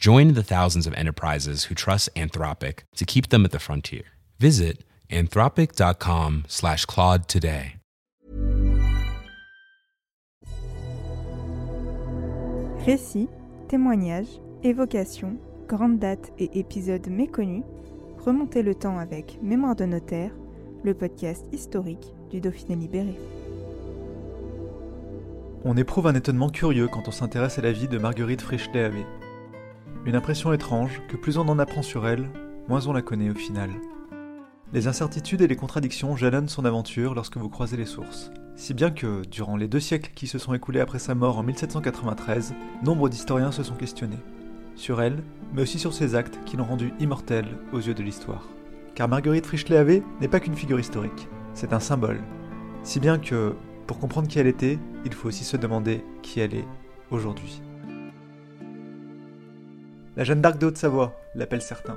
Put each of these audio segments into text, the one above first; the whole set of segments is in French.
Join the thousands of enterprises who trust Anthropic to keep them at the frontier. Visit anthropic.com slash Claude today. Récits, témoignages, évocations, grandes dates et épisodes méconnus, remontez le temps avec Mémoire de notaire, le podcast historique du Dauphiné libéré. On éprouve un étonnement curieux quand on s'intéresse à la vie de Marguerite Frischlet-Havé. Une impression étrange que plus on en apprend sur elle, moins on la connaît au final. Les incertitudes et les contradictions jalonnent son aventure lorsque vous croisez les sources. Si bien que, durant les deux siècles qui se sont écoulés après sa mort en 1793, nombre d'historiens se sont questionnés. Sur elle, mais aussi sur ses actes qui l'ont rendue immortelle aux yeux de l'histoire. Car Marguerite Frischlet-Havé n'est pas qu'une figure historique, c'est un symbole. Si bien que, pour comprendre qui elle était, il faut aussi se demander qui elle est aujourd'hui. La Jeanne d'Arc de Haute-Savoie, l'appellent certains.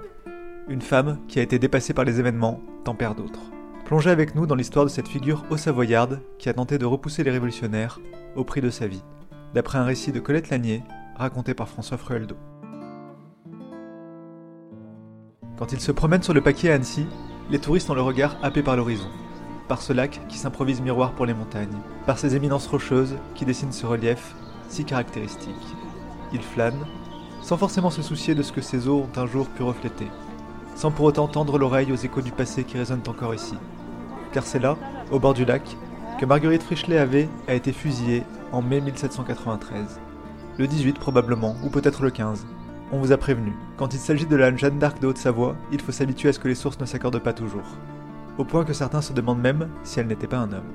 Une femme qui a été dépassée par les événements, tempère d'autres. Plongez avec nous dans l'histoire de cette figure haut-savoyarde qui a tenté de repousser les révolutionnaires au prix de sa vie, d'après un récit de Colette Lanier raconté par François Frueldo. Quand il se promène sur le paquet à Annecy, les touristes ont le regard happé par l'horizon, par ce lac qui s'improvise miroir pour les montagnes, par ces éminences rocheuses qui dessinent ce relief si caractéristique. Ils flânent, sans forcément se soucier de ce que ces eaux ont un jour pu refléter, sans pour autant tendre l'oreille aux échos du passé qui résonnent encore ici. Car c'est là, au bord du lac, que Marguerite Frischlet avait été fusillée en mai 1793. Le 18 probablement, ou peut-être le 15. On vous a prévenu, quand il s'agit de la Jeanne d'Arc de Haute-Savoie, il faut s'habituer à ce que les sources ne s'accordent pas toujours. Au point que certains se demandent même si elle n'était pas un homme.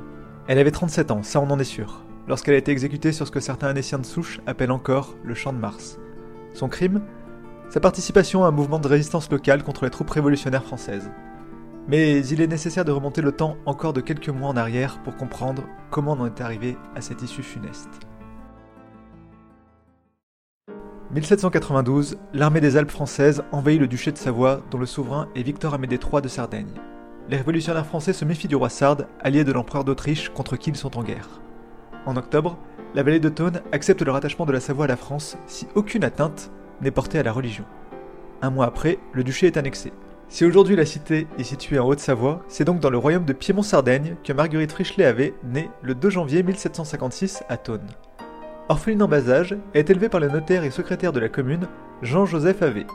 Elle avait 37 ans, ça on en est sûr, lorsqu'elle a été exécutée sur ce que certains Annéciens de souche appellent encore le Champ de Mars. Son crime sa participation à un mouvement de résistance locale contre les troupes révolutionnaires françaises. Mais il est nécessaire de remonter le temps encore de quelques mois en arrière pour comprendre comment on en est arrivé à cette issue funeste. 1792, l'armée des Alpes françaises envahit le duché de Savoie, dont le souverain est Victor Amédée III de Sardaigne. Les révolutionnaires français se méfient du roi Sarde, allié de l'empereur d'Autriche contre qui ils sont en guerre. En octobre, la vallée de Thône accepte le rattachement de la Savoie à la France si aucune atteinte n'est porté à la religion. Un mois après, le duché est annexé. Si aujourd'hui la cité est située en Haute-Savoie, c'est donc dans le royaume de Piémont-Sardaigne que Marguerite Frischlet avait né le 2 janvier 1756 à Thône. Orpheline en bas âge, elle est élevée par le notaire et secrétaire de la commune, Jean-Joseph Havé.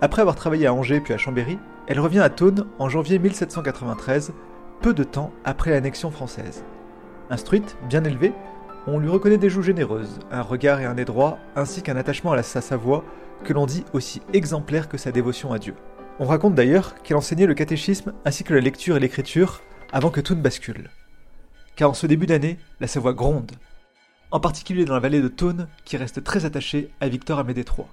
Après avoir travaillé à Angers puis à Chambéry, elle revient à Thône en janvier 1793, peu de temps après l'annexion française. Instruite, bien élevée, on lui reconnaît des joues généreuses, un regard et un nez droit, ainsi qu'un attachement à sa Savoie que l'on dit aussi exemplaire que sa dévotion à Dieu. On raconte d'ailleurs qu'elle enseignait le catéchisme ainsi que la lecture et l'écriture avant que tout ne bascule. Car en ce début d'année, la Savoie gronde, en particulier dans la vallée de Thône qui reste très attachée à Victor Amédée III.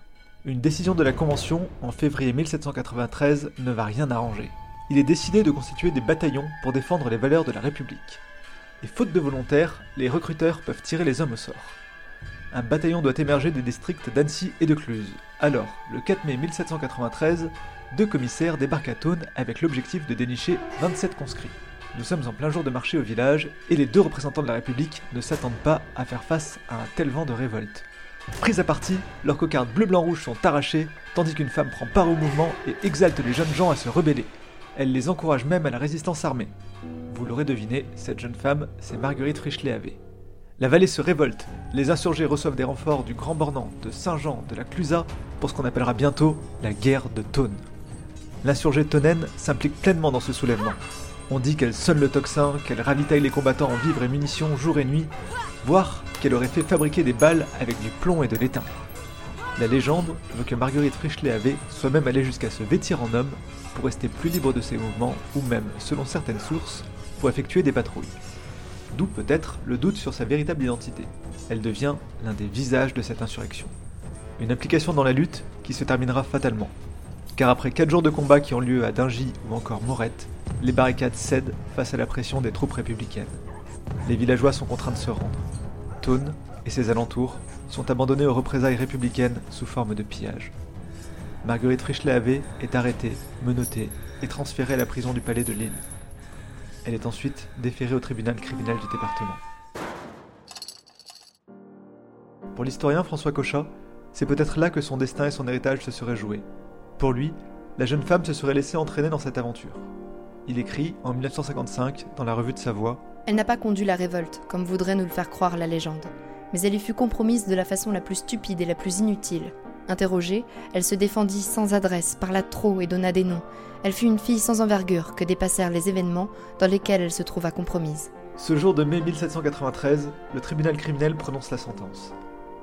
Une décision de la Convention en février 1793 ne va rien arranger. Il est décidé de constituer des bataillons pour défendre les valeurs de la République et faute de volontaires, les recruteurs peuvent tirer les hommes au sort. Un bataillon doit émerger des districts d'Annecy et de Cluse. Alors, le 4 mai 1793, deux commissaires débarquent à Thône avec l'objectif de dénicher 27 conscrits. Nous sommes en plein jour de marché au village et les deux représentants de la République ne s'attendent pas à faire face à un tel vent de révolte. Pris à partie, leurs cocardes bleu-blanc-rouge sont arrachées, tandis qu'une femme prend part au mouvement et exalte les jeunes gens à se rebeller. Elle les encourage même à la résistance armée. Vous l'aurez deviné, cette jeune femme, c'est Marguerite Frischlet-Havé. La vallée se révolte, les insurgés reçoivent des renforts du Grand Bornand, de Saint-Jean, de la Clusaz, pour ce qu'on appellera bientôt la guerre de Thône. L'insurgée tonnaine s'implique pleinement dans ce soulèvement. On dit qu'elle sonne le tocsin, qu'elle ravitaille les combattants en vivres et munitions jour et nuit, voire qu'elle aurait fait fabriquer des balles avec du plomb et de l'étain. La légende veut que Marguerite Frischlet-Havé soit même allée jusqu'à se vêtir en homme pour rester plus libre de ses mouvements ou même, selon certaines sources, pour effectuer des patrouilles. D'où peut-être le doute sur sa véritable identité. Elle devient l'un des visages de cette insurrection. Une implication dans la lutte qui se terminera fatalement. car après 4 jours de combat qui ont lieu à Dingy ou encore Morette, les barricades cèdent face à la pression des troupes républicaines. Les villageois sont contraints de se rendre. Thône et ses alentours sont abandonnés aux représailles républicaines sous forme de pillage. Marguerite Frischlet est arrêtée, menottée et transférée à la prison du palais de Lille. Elle est ensuite déférée au tribunal criminel du département. Pour l'historien François Cochat, c'est peut-être là que son destin et son héritage se seraient joués. Pour lui, la jeune femme se serait laissée entraîner dans cette aventure. Il écrit, en 1955, dans la revue de Savoie Elle n'a pas conduit la révolte, comme voudrait nous le faire croire la légende, mais elle y fut compromise de la façon la plus stupide et la plus inutile. Interrogée, elle se défendit sans adresse, parla trop et donna des noms. Elle fut une fille sans envergure que dépassèrent les événements dans lesquels elle se trouva compromise. Ce jour de mai 1793, le tribunal criminel prononce la sentence.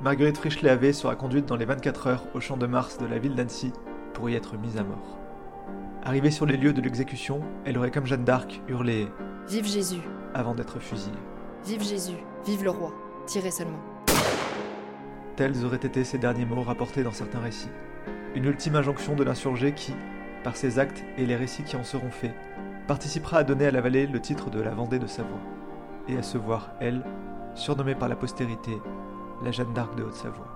Marguerite Frischlet sera conduite dans les 24 heures au champ de Mars de la ville d'Annecy pour y être mise à mort. Arrivée sur les lieux de l'exécution, elle aurait comme Jeanne d'Arc hurlé Vive Jésus avant d'être fusillée. Vive Jésus, vive le roi, tirez seulement. Tels auraient été ces derniers mots rapportés dans certains récits. Une ultime injonction de l'insurgé qui, par ses actes et les récits qui en seront faits, participera à donner à la vallée le titre de la Vendée de Savoie, et à se voir, elle, surnommée par la postérité la Jeanne d'Arc de Haute-Savoie.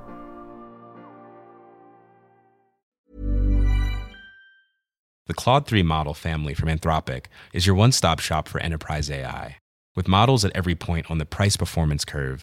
The Claude 3 model family from Anthropic is your one stop shop for enterprise AI. With models at every point on the price performance curve,